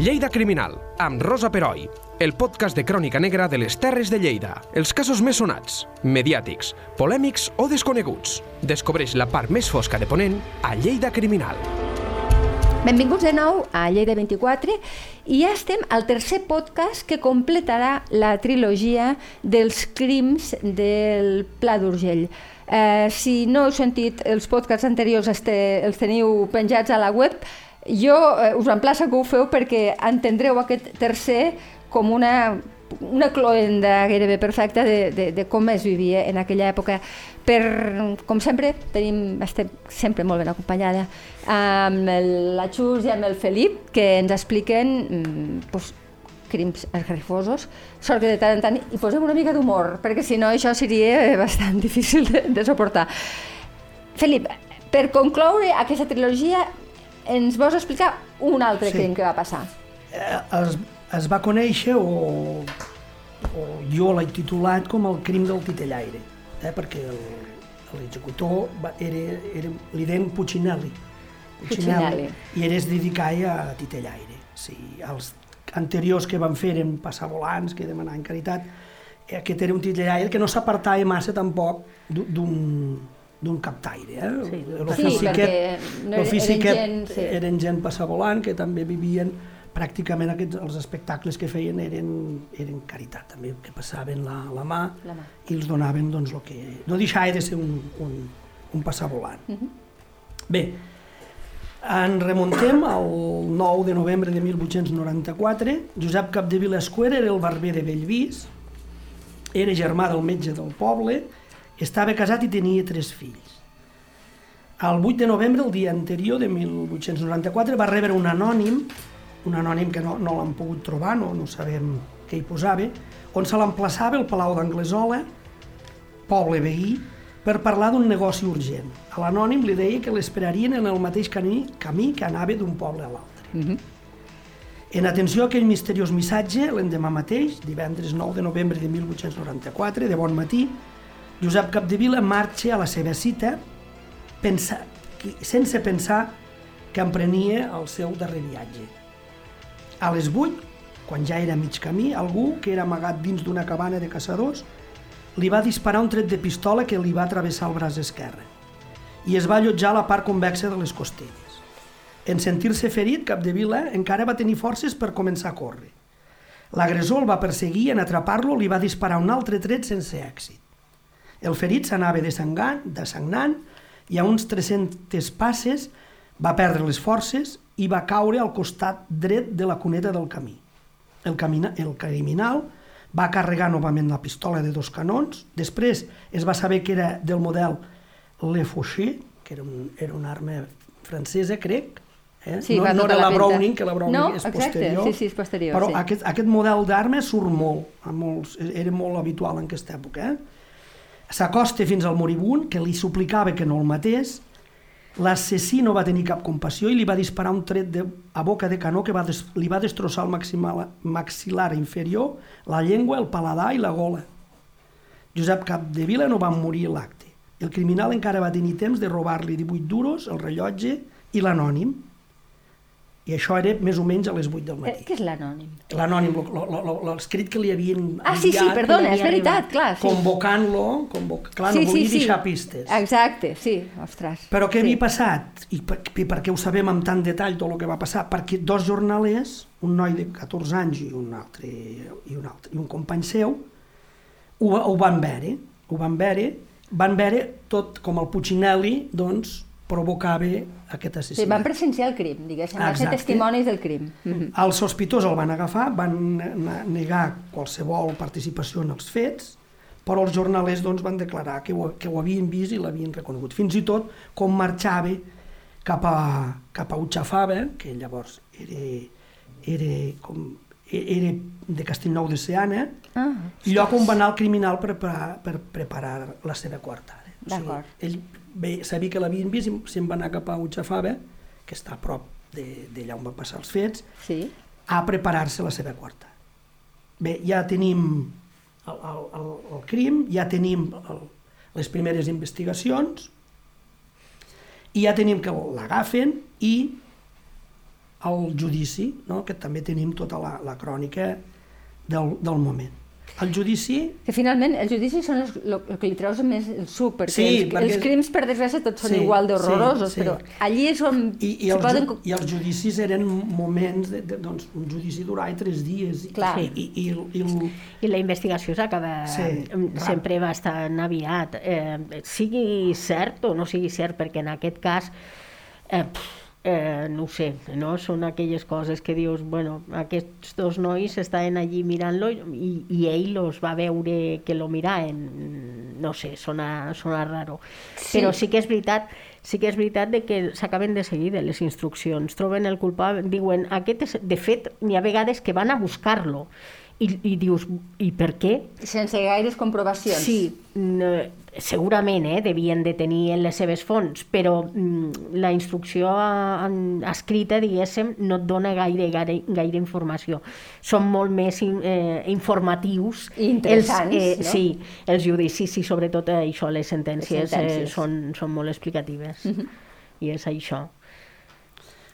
Lleida Criminal, amb Rosa Peroi, el podcast de crònica negra de les Terres de Lleida. Els casos més sonats, mediàtics, polèmics o desconeguts. Descobreix la part més fosca de Ponent a Lleida Criminal. Benvinguts de nou a Lleida 24 i ja estem al tercer podcast que completarà la trilogia dels crims del Pla d'Urgell. Eh, si no heu sentit els podcasts anteriors, este, els teniu penjats a la web, jo eh, us emplaço que ho feu perquè entendreu aquest tercer com una, una cloenda gairebé perfecta de, de, de com es vivia en aquella època. Per, com sempre, tenim, estem sempre molt ben acompanyada amb el, la Xus i amb el Felip, que ens expliquen mm, crims esgarrifosos. Sort que de tant en tant hi posem una mica d'humor, perquè si no això seria bastant difícil de, de suportar. Felip, per concloure aquesta trilogia, ens vols explicar un altre sí. crim que va passar? Eh, es, es va conèixer, o, o jo l'he titulat com el crim del titellaire, eh, perquè l'executor era, era, li deien Puccinelli, Puccinelli, i era es dedicava a titellaire. Sí, els anteriors que van fer eren passar volants, que demanaven caritat, aquest era un titellaire que no s'apartava massa tampoc d'un d'un captaire. Eh? Sí, sí perquè no eren, gent, sí. eren gent passavolant que també vivien pràcticament aquests, els espectacles que feien eren, eren caritat, també, que passaven la, la, mà, la mà i els donaven doncs, el que... No deixava de ser un, un, un passavolant. Uh mhm. -huh. Bé, en remuntem al 9 de novembre de 1894. Josep Capdevila Escuera era el barber de Bellvís, era germà del metge del poble, estava casat i tenia tres fills. El 8 de novembre, el dia anterior de 1894, va rebre un anònim, un anònim que no, no l'han pogut trobar, no, no sabem què hi posava, on se l'emplaçava el Palau d'Anglesola, poble veí, per parlar d'un negoci urgent. A l'anònim li deia que l'esperarien en el mateix camí, camí que anava d'un poble a l'altre. Mhm. -huh. En atenció a aquell misteriós missatge, l'endemà mateix, divendres 9 de novembre de 1894, de bon matí, Josep Capdevila marxa a la seva cita pensa, sense pensar que emprenia el seu darrer viatge. A les 8, quan ja era mig camí, algú que era amagat dins d'una cabana de caçadors li va disparar un tret de pistola que li va travessar el braç esquerre i es va allotjar a la part convexa de les costelles. En sentir-se ferit, Capdevila encara va tenir forces per començar a córrer. L'agressor el va perseguir en atrapar-lo li va disparar un altre tret sense èxit. El ferit s'anava desangant, desagnant i a uns 300 passes va perdre les forces i va caure al costat dret de la cuneta del camí. El, camina, el criminal va carregar novament la pistola de dos canons, després es va saber que era del model Le Fauché, que era, un, era una arma francesa, crec, Eh? Sí, no, no era la, la Browning, que la Browning no, és exacte, posterior. Sí, sí, és posterior. Però sí. aquest, aquest model d'arma surt molt, a molts, era molt habitual en aquesta època. Eh? S'acosta fins al moribund, que li suplicava que no el matés. L'assassí no va tenir cap compassió i li va disparar un tret de, a boca de canó que va des, li va destrossar el maximal, maxil·lar inferior, la llengua, el paladar i la gola. Josep Capdevila no va morir l'acte. El criminal encara va tenir temps de robar-li 18 duros, el rellotge i l'anònim, i això era més o menys a les 8 del Eh, matí. Què és l'anònim? L'anònim, l'escrit que li havien Ah, sí, sí, enviat, perdona, és veritat, clar. Sí. convocant-lo, convoc... clar, no volia deixar pistes. Exacte, sí, ostres. Però què sí. havia passat? I per, i per què ho sabem amb tant detall tot el que va passar? Perquè dos jornalers, un noi de 14 anys i un altre, i un, altre, i un company seu, ho, ho van veure, ho van veure, van veure tot com el Puccinelli, doncs, provocava aquest Sí, assassinat. van presenciar el crim, diguéssim, van ser testimonis del crim. Mm -hmm. El sospitós el van agafar, van ne- negar qualsevol participació en els fets, però els jornalers doncs, van declarar que ho, que ho havien vist i l'havien reconegut. Fins i tot com marxava cap a, cap a Utxafava, que llavors era, era, com, era de Castellnou de Seana, Ah, lloc on va anar el criminal per, preparar, per preparar la seva coartada. D'acord. ell bé, sabia que l'havien vist i se'n va anar cap a Utxafava, que està a prop de- d'allà on van passar els fets, sí. a preparar-se la seva quarta. Bé, ja tenim el, el, el, el crim, ja tenim el, les primeres investigacions, i ja tenim que l'agafen i al judici, no? que també tenim tota la, la crònica del, del moment. El judici... Que finalment els judicis són els, el, el que li treus més el suc, perquè, Sí, els, perquè- els crims per desgràcia tots són Sí, igual d'horrorosos, sí, sí. però allí és on I, i, els, poden... ju- I els judicis eren moments, de, de, doncs, un judici durava tres dies. I, Clar. I, i, i, el- i el, I la investigació s'acaba Sí, sempre bastant aviat. Eh, sigui cert o no sigui cert, perquè en aquest cas, eh, pff, eh, no ho sé, no? són aquelles coses que dius, bueno, aquests dos nois estaven allí mirant-lo i, i ell los va veure que lo miraven, no sé, sona, sona raro. Sí. Però sí que és veritat sí que és veritat de que s'acaben de seguir de les instruccions, troben el culpable, diuen, aquest és, de fet, n'hi ha vegades que van a buscar-lo, i, i dius, i per què? Sense gaires comprovacions. Sí, no, segurament eh, devien de tenir en les seves fonts, però mm, la instrucció a- en- escrita, diguéssim, no et dona gaire, gaire, gaire informació. Són molt més in, eh, informatius. I interessants, els, no? Sí, els judicis i sobretot això, les sentències, Les sentències. Eh, són, són molt explicatives. I és això.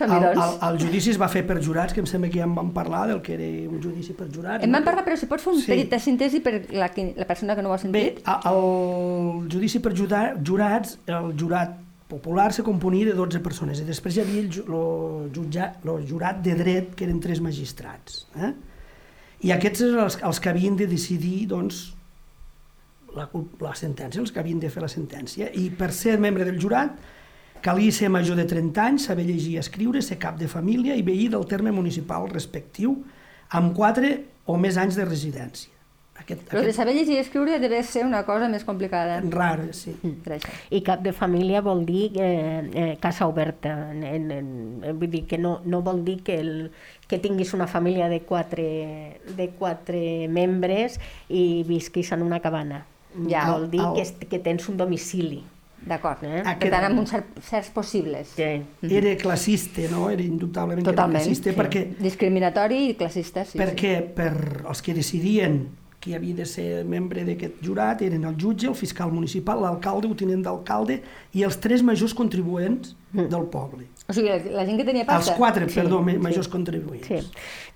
Som-hi, el, doncs. el, el judici es va fer per jurats, que em sembla que ja en vam parlar, del que era un judici per jurats. En vam parlar, però si pots fer un Sí. petit síntesi per la, la persona que no ho ha Bé, sentit. a- el judici per jurats, el jurat popular se componia de 12 persones i després hi havia el, lo jutja, lo jurat de dret, que eren tres magistrats. Eh? I aquests eren els, els que havien de decidir doncs, la, la sentència, els que havien de fer la sentència. I per ser membre del jurat calia ser major de 30 anys, saber llegir i escriure, ser cap de família i veí del terme municipal respectiu amb 4 o més anys de residència. Aquest, Però de saber llegir i escriure deve ser una cosa més complicada. Rar, sí. Això. I cap de família vol dir eh, eh, casa oberta. En, en, en, vull dir que no, no vol dir que, el, que tinguis una família de quatre, de quatre membres i visquis en una cabana. Ja, vol dir el- que, que tens un domicili. D'acord. Eh? Per Aquest- tant, amb uns cer certs possibles. Sí. Era classista, no? Era indubtablement Totalment. classista, sí. perquè, Discriminatori i classista, sí. perquè per els que decidien qui havia de ser membre d'aquest jurat eren el jutge, el fiscal municipal, l'alcalde, el tinent d'alcalde i els tres majors contribuents del poble. O sigui, la, gent que tenia Els pasta... quatre, Sí, perdó, sí. majors contribuents. Sí.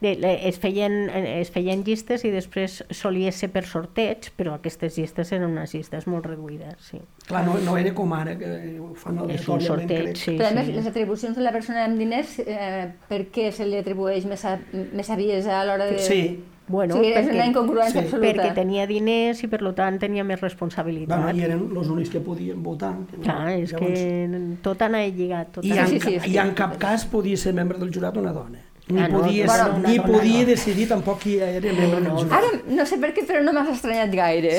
De, es, feien, es feien llistes i després solia ser per sorteig, però aquestes llistes eren unes llistes molt reduïdes. Sí. Clar, no, no era com ara, que ho fan És un sorteig, crec. sí. Però a més, sí. les atribucions de la persona amb diners, eh, per què se li atribueix més, a, més saviesa a l'hora de... Sí, Bueno, o sigui, és perquè- una incongruència sí, absoluta. perquè tenia diners i per tant tenia més responsabilitat. bueno, i eren els únics que podien votar. Que no- Clar, és que tot anava lligat. Tot I, en, Sí, sí, sí, sí, sí. i en cap cas podia ser membre del jurat una dona. Ni Ah, no, podia, bueno, ser- una ni dona podia no. decidir tampoc qui era membre del no. jurat. Ara, no sé per què, però no m'has estranyat gaire,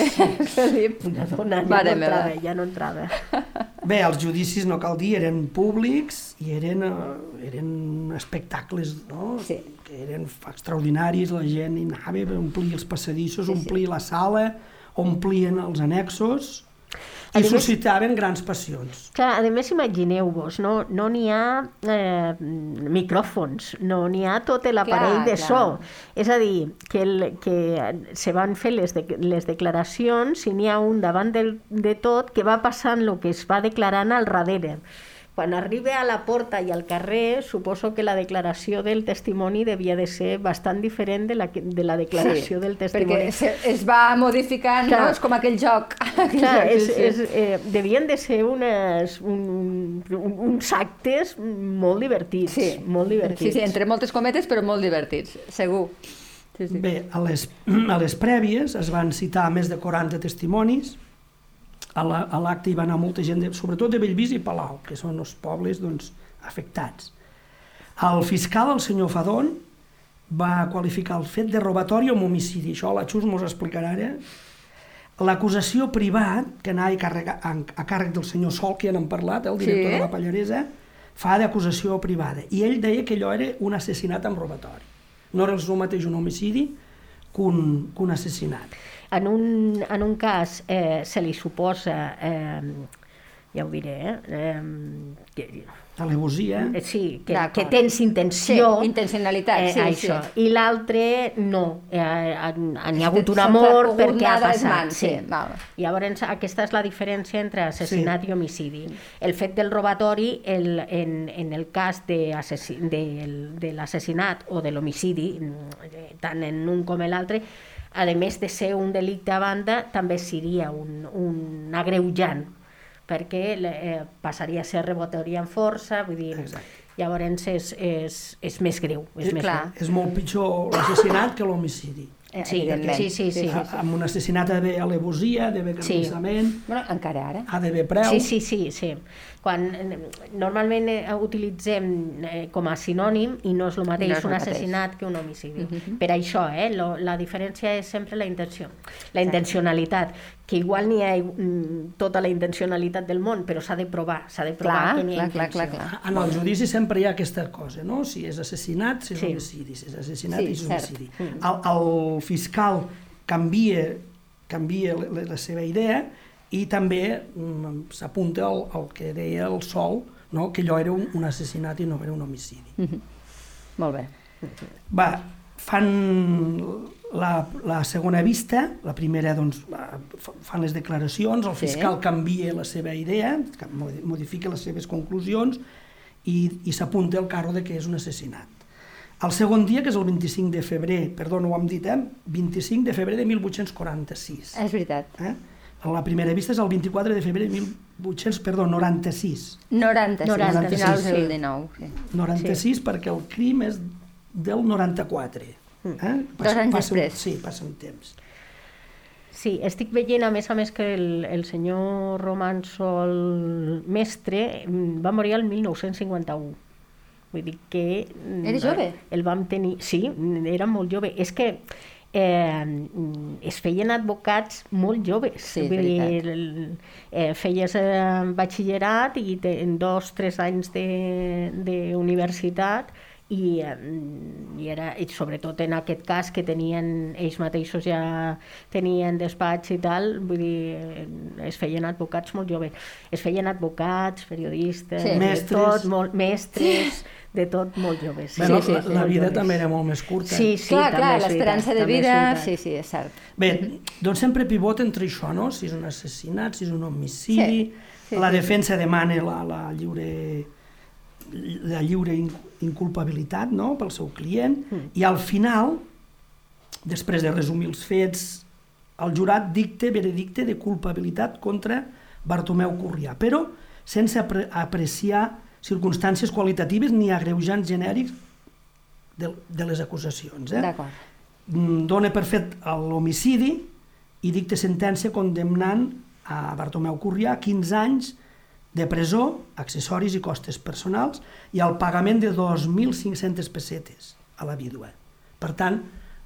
Felip. Una dona ja Mare no entrava, ja no entrava. Bé, els judicis, no cal dir, eren públics i eren, eh, eren espectacles no? Sí. que eren extraordinaris, la gent hi anava, omplia els passadissos, Sí, sí. omplia la sala, omplien els annexos A i més- suscitaven grans passions. Clar, a més, imagineu-vos, no no n'hi ha eh, micròfons, no n'hi ha tot l'aparell Clar, de clar. so. És a dir, que, el, que se van fer les, de, les declaracions i n'hi ha un davant del, de tot que va passant el que es va declarant al darrere. Quan arriba a la porta i al carrer, suposo que la declaració del testimoni devia de ser bastant diferent de la, de la declaració del testimoni. Perquè se, es va modificant, Clar. no? És com aquell joc. Aquell Clar, joc, és, sí, sí. és, eh, devien de ser unes, un, un, uns actes molt divertits, Sí. molt divertits. Sí, sí, entre moltes cometes, però molt divertits, segur. Sí, sí. Bé, a les, a les prèvies es van citar més de 40 testimonis, a la- a l'acte hi va anar molta gent, de, sobretot de Bellvís i Palau, que són els pobles doncs, afectats. El fiscal, el senyor Fadón, va qualificar el fet de robatori amb homicidi. Això la Xus mos explicarà ara. L'acusació privat, que anava a, càrrega, a, a càrrec del senyor Sol, que ja n'hem parlat, eh, el director Sí. de la Pallaresa, fa d'acusació privada. I ell deia que allò era un assassinat amb robatori. No era el mateix un homicidi que un, que un assassinat. En un, en un cas eh, se li suposa eh, ja ho diré, eh? eh que, Alevosia. Eh, sí, que, que tens intenció. Sí, intencionalitat, sí, això. sí. I l'altre, no. Eh, N'hi ha hagut un amor perquè ha de passat. mans, sí, val. Llavors, aquesta és la diferència entre assassinat Sí. i homicidi. El fet del robatori, el, en, en el cas de, del- de l'assassinat o de l'homicidi, mm, tant en un com en l'altre, a més de ser un delicte a banda, també seria un, un agreujant, perquè eh, passaria a ser rebotori amb força, vull dir, Exacte. llavors és, és, és més greu. És més clar. greu. És molt pitjor l'assassinat que l'homicidi. Sí, Evidentment. sí, sí, sí. A- Amb un assassinat ha d'haver alevosia, ha d'haver Sí. carnissament, Bueno, encara ara. ha d'haver preu. Sí, sí, sí, sí. Quan eh, normalment eh, utilitzem eh, com a sinònim i no és el mateix No és el un mateix. assassinat que un homicidi. Per això, eh, lo, la diferència és sempre la intenció, la intencionalitat, que igual n'hi ha mm, tota la intencionalitat del món, però s'ha de provar, s'ha de provar Clar, que n'hi ha clar, clar, intenció. clar, clar. En el judici sempre hi ha aquesta cosa, no? Si és assassinat, si és Sí. homicidi, si és assassinat, Sí, és cert. homicidi. El, el fiscal canvia, canvia la, la seva idea i també mm, s'apunta al, al que deia el Sol, no? que allò era un, un assassinat i no era un homicidi. Molt bé. Va, fan la, la segona vista, la primera doncs, fan les declaracions, el Sí. fiscal canvia la seva idea, ca- modi- modifica les seves conclusions i, i s'apunta al carro de que és un assassinat. El segon dia, que és el 25 de febrer, perdó, no ho hem dit, eh? 25 de febrer de 1846. És veritat. Eh? La primera vista és el 24 de febrer de 1800, perdó, 96. 96, 96, finals del 19. Sí. 96 sí. perquè el crim és del 94. Eh? Dos anys passa, després. Sí, passa un temps. Sí, estic veient, a més a més, que el, el senyor Romansol Mestre mm, va morir el 1951. Vull dir que... mm, Era jove? El vam tenir... Sí, era molt jove. És que eh, es feien advocats molt joves. Sí, és Vull dir, eh, feies eh, batxillerat i te, en dos, tres anys de- d'universitat i, eh, i, era, i sobretot en aquest cas que tenien ells mateixos ja tenien despatx i tal, vull dir, eh, es feien advocats molt joves. Es feien advocats, periodistes, Sí. de Mestres. tot, molt, mestres, de tot molt joves. Bueno, sí, la, sí, la molt vida joves. també era molt més curta. Sí, sí, clar, també clar, l'esperança de vida, sí, sí, és cert. Bé, doncs sempre pivota entre això, no? Si és un assassinat, si és un homicidi... Sí, sí, la sí, defensa demana la, la lliure la lliure in- inculpabilitat no? pel seu client Mm. i al final, després de resumir els fets, el jurat dicta veredicte de culpabilitat contra Bartomeu Corrià, però sense apre apreciar circumstàncies qualitatives ni agreujants genèrics de, de les acusacions. Eh? Mm, dona per fet l'homicidi i dicta sentència condemnant a Bartomeu Corrià a 15 anys de presó, accessoris i costes personals i el pagament de 2.500 pessetes a la vídua. Per tant,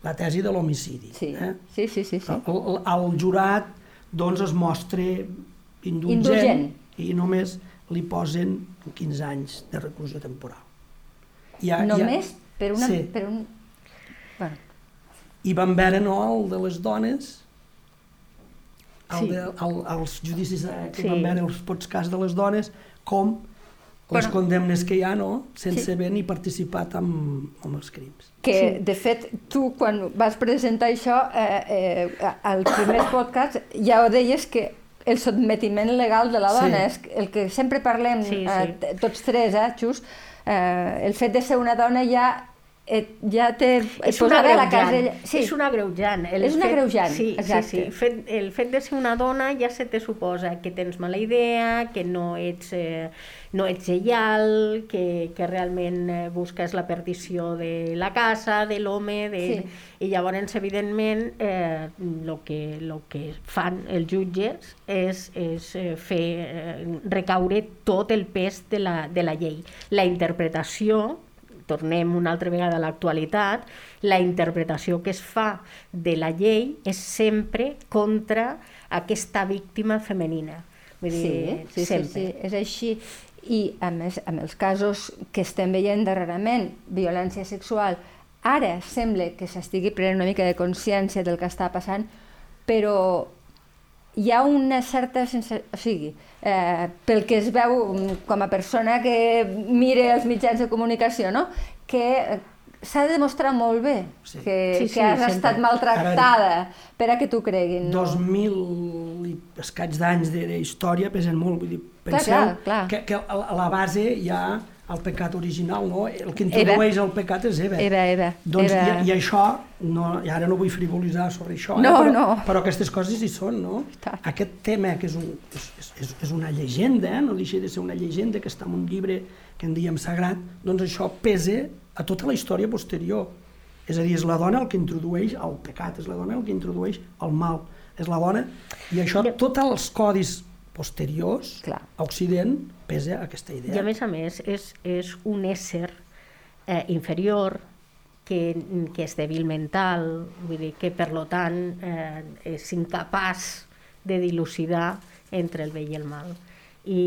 la tesi de l'homicidi. Sí, Eh? sí, sí, sí. sí. El, el, el jurat doncs, es mostra indulgent, Indulgent. i només li posen 15 anys de reclusió temporal. Hi ha, Només per una... Sí. Per un... Bueno, I vam veure no, el de les dones, el Sí. de, el, els judicis eh, que Sí. vam veure, els podcasts de les dones, com les Bueno. condemnes que hi ha, no? sense Sí. haver ni participat en, en els crims. que, Sí. de fet, tu, quan vas presentar això, eh, eh, al primer podcast, ja ho deies que el sotmetiment legal de la Sí. dona, és el que sempre parlem, Sí, eh, sí. t- tots tres, eh, Xus, eh, el fet de ser una dona ja, eh, ja té... et és un posava a la casella... sí. és un agreujant. El És un fet- agreujant, sí, exacte. Sí, sí. El fet, el fet de ser una dona ja se te suposa que tens mala idea, que no ets, eh, no ets lleial, que, que realment eh, busques la perdició de la casa, de l'home, de... Sí. i llavors, evidentment, eh, lo que, lo que fan els jutges és, és eh, fer eh, recaure tot el pes de la, de la llei. La interpretació tornem una altra vegada a l'actualitat, la interpretació que es fa de la llei és sempre contra aquesta víctima femenina. Vull Sí, dir, sí, sí, sempre. sí, és així. I a més, amb els casos que estem veient darrerament, violència sexual, ara sembla que s'estigui prenent una mica de consciència del que està passant, però hi ha una certa sensació, o sigui, eh, pel que es veu mm, com a persona que mire els mitjans de comunicació, no? que eh, s'ha de demostrar molt bé Sí. que, Sí, que sí, has sempre. estat maltractada per a que t'ho creguin. No? 2.000 i escaig d'anys de- d'història pesen molt, vull dir, Clar, penseu clar, clar. Que, que a a la base hi ha el pecat original, no? El que introdueix el pecat és Eva. Eva, Eva, Doncs, Eva. I, I això, no, i ara no vull frivolitzar sobre això, No, eh, però, no. però aquestes coses hi són, no? Aquest tema, que és, un, és, és- és, és una llegenda, eh? no deixa de ser una llegenda que està en un llibre que en diem sagrat, doncs això pesa a tota la història posterior. És a dir, és la dona el que introdueix el pecat, és la dona el que introdueix el mal, és la dona, i això, tots els codis posteriors, Clar. a Occident, pesa aquesta idea. I a més a més és, és un ésser eh, inferior que, que és dèbil mental, vull dir que per lo tant eh, és incapaç de dilucidar entre el bé i el mal. I,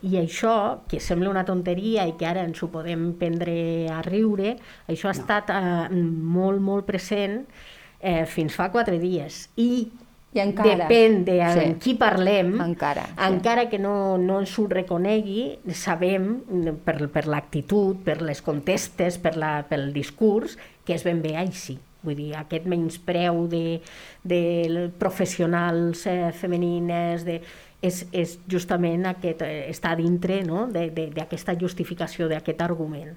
I això, que sembla una tonteria i que ara ens ho podem prendre a riure, això ha estat eh, molt, molt present eh, fins fa quatre dies. I, I encara. depèn de Sí. amb qui parlem, Encara, sí. encara que no, no ens ho reconegui, sabem per, per l'actitud, per les contestes, per la, pel discurs, que és ben bé així. Vull dir, aquest menyspreu de, de professionals eh, femenines, de, és, és justament aquest, eh, està dintre no? de- de- d'aquesta justificació, d'aquest argument.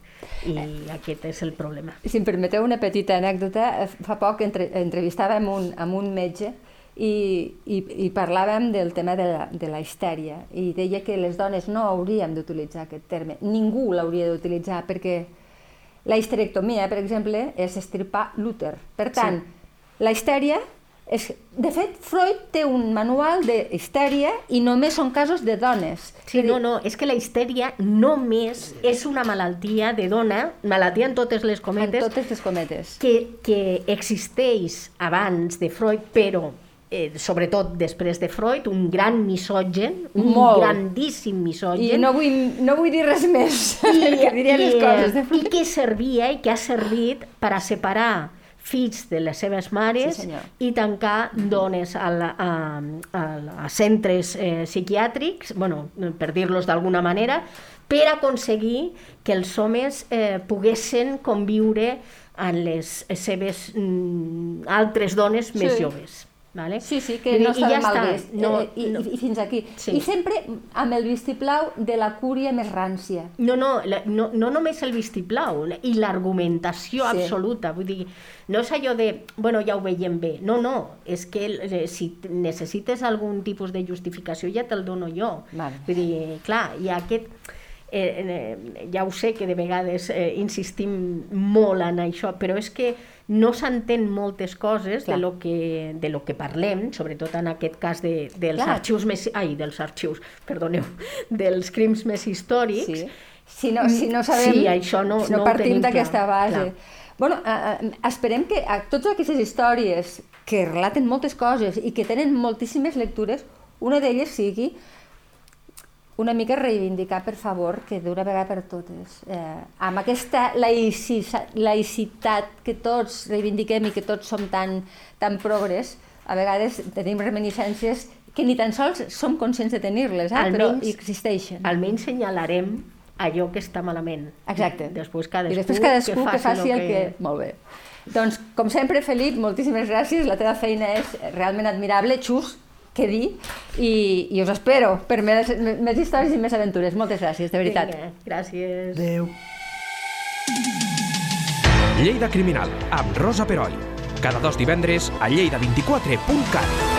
I aquest és el problema. Si em permeteu una petita anècdota, eh, fa poc entre, entrevistàvem un, amb un metge i, i, i parlàvem del tema de la, de la histèria i deia que les dones no hauríem d'utilitzar aquest terme, ningú l'hauria d'utilitzar perquè la histerectomia, per exemple, és estirpar l'úter. Per tant, sí. la histèria és... De fet, Freud té un manual de histèria i només són casos de dones. Sí, no, no, és que la histèria només és una malaltia de dona, malaltia en totes les cometes, totes les cometes. que, que existeix abans de Freud, però eh, sobretot després de Freud, un gran misògen, un Molt. grandíssim misògen, I no vull, no vull dir res més, perquè diria les coses de i que servia i que ha servit per a separar fills de les seves mares Sí, senyor. i tancar dones a, la, a, a, a centres eh, psiquiàtrics, bueno, per dir-los d'alguna manera, per aconseguir que els homes eh, poguessin conviure amb les seves mm, altres dones més Sí. joves. Vale? Sí, sí, que no i estava ja mal està. vist. No, eh, i, no. I fins aquí. Sí. I sempre amb el vistiplau de la cúria més rància. No, no, la, no, no només el vistiplau, la- i l'argumentació Sí. absoluta. Vull dir, no és allò de, bueno, ja ho veiem bé. No, no, és que eh, si necessites algun tipus de justificació ja te'l dono jo. Vale. Vull dir, clar, ha aquest... Eh, eh, ja ho sé que de vegades eh, insistim molt en això, però és que no s'entén moltes coses Clar. de lo, que, de lo que parlem, sobretot en aquest cas de, dels Clar. arxius més... Ai, dels arxius, perdoneu, dels crims més històrics, Sí. Si no, si no sabem... Sí, això no- si no, no partim d'aquesta base. clar. Bueno, eh, eh, esperem que a totes aquestes històries que relaten moltes coses i que tenen moltíssimes lectures, una d'elles sigui una mica reivindicar, per favor, que d'una vegada per totes, eh, amb aquesta laïcitat que tots reivindiquem i que tots som tan, tan progres, a vegades tenim reminiscències que ni tan sols som conscients de tenir-les, eh? però existeixen. almenys senyalarem allò que està malament. Exacte. Després cadascú, I després cadascú que faci, lo el que... Molt bé. Doncs, com sempre, Felip, moltíssimes gràcies. La teva feina és realment admirable. Xus, què dir. I, i us espero per més, més històries i més aventures. Moltes gràcies, de veritat. Vinga, gràcies. Adéu. Lleida Criminal, amb Rosa Peroi. Cada dos divendres a lleida24.cat.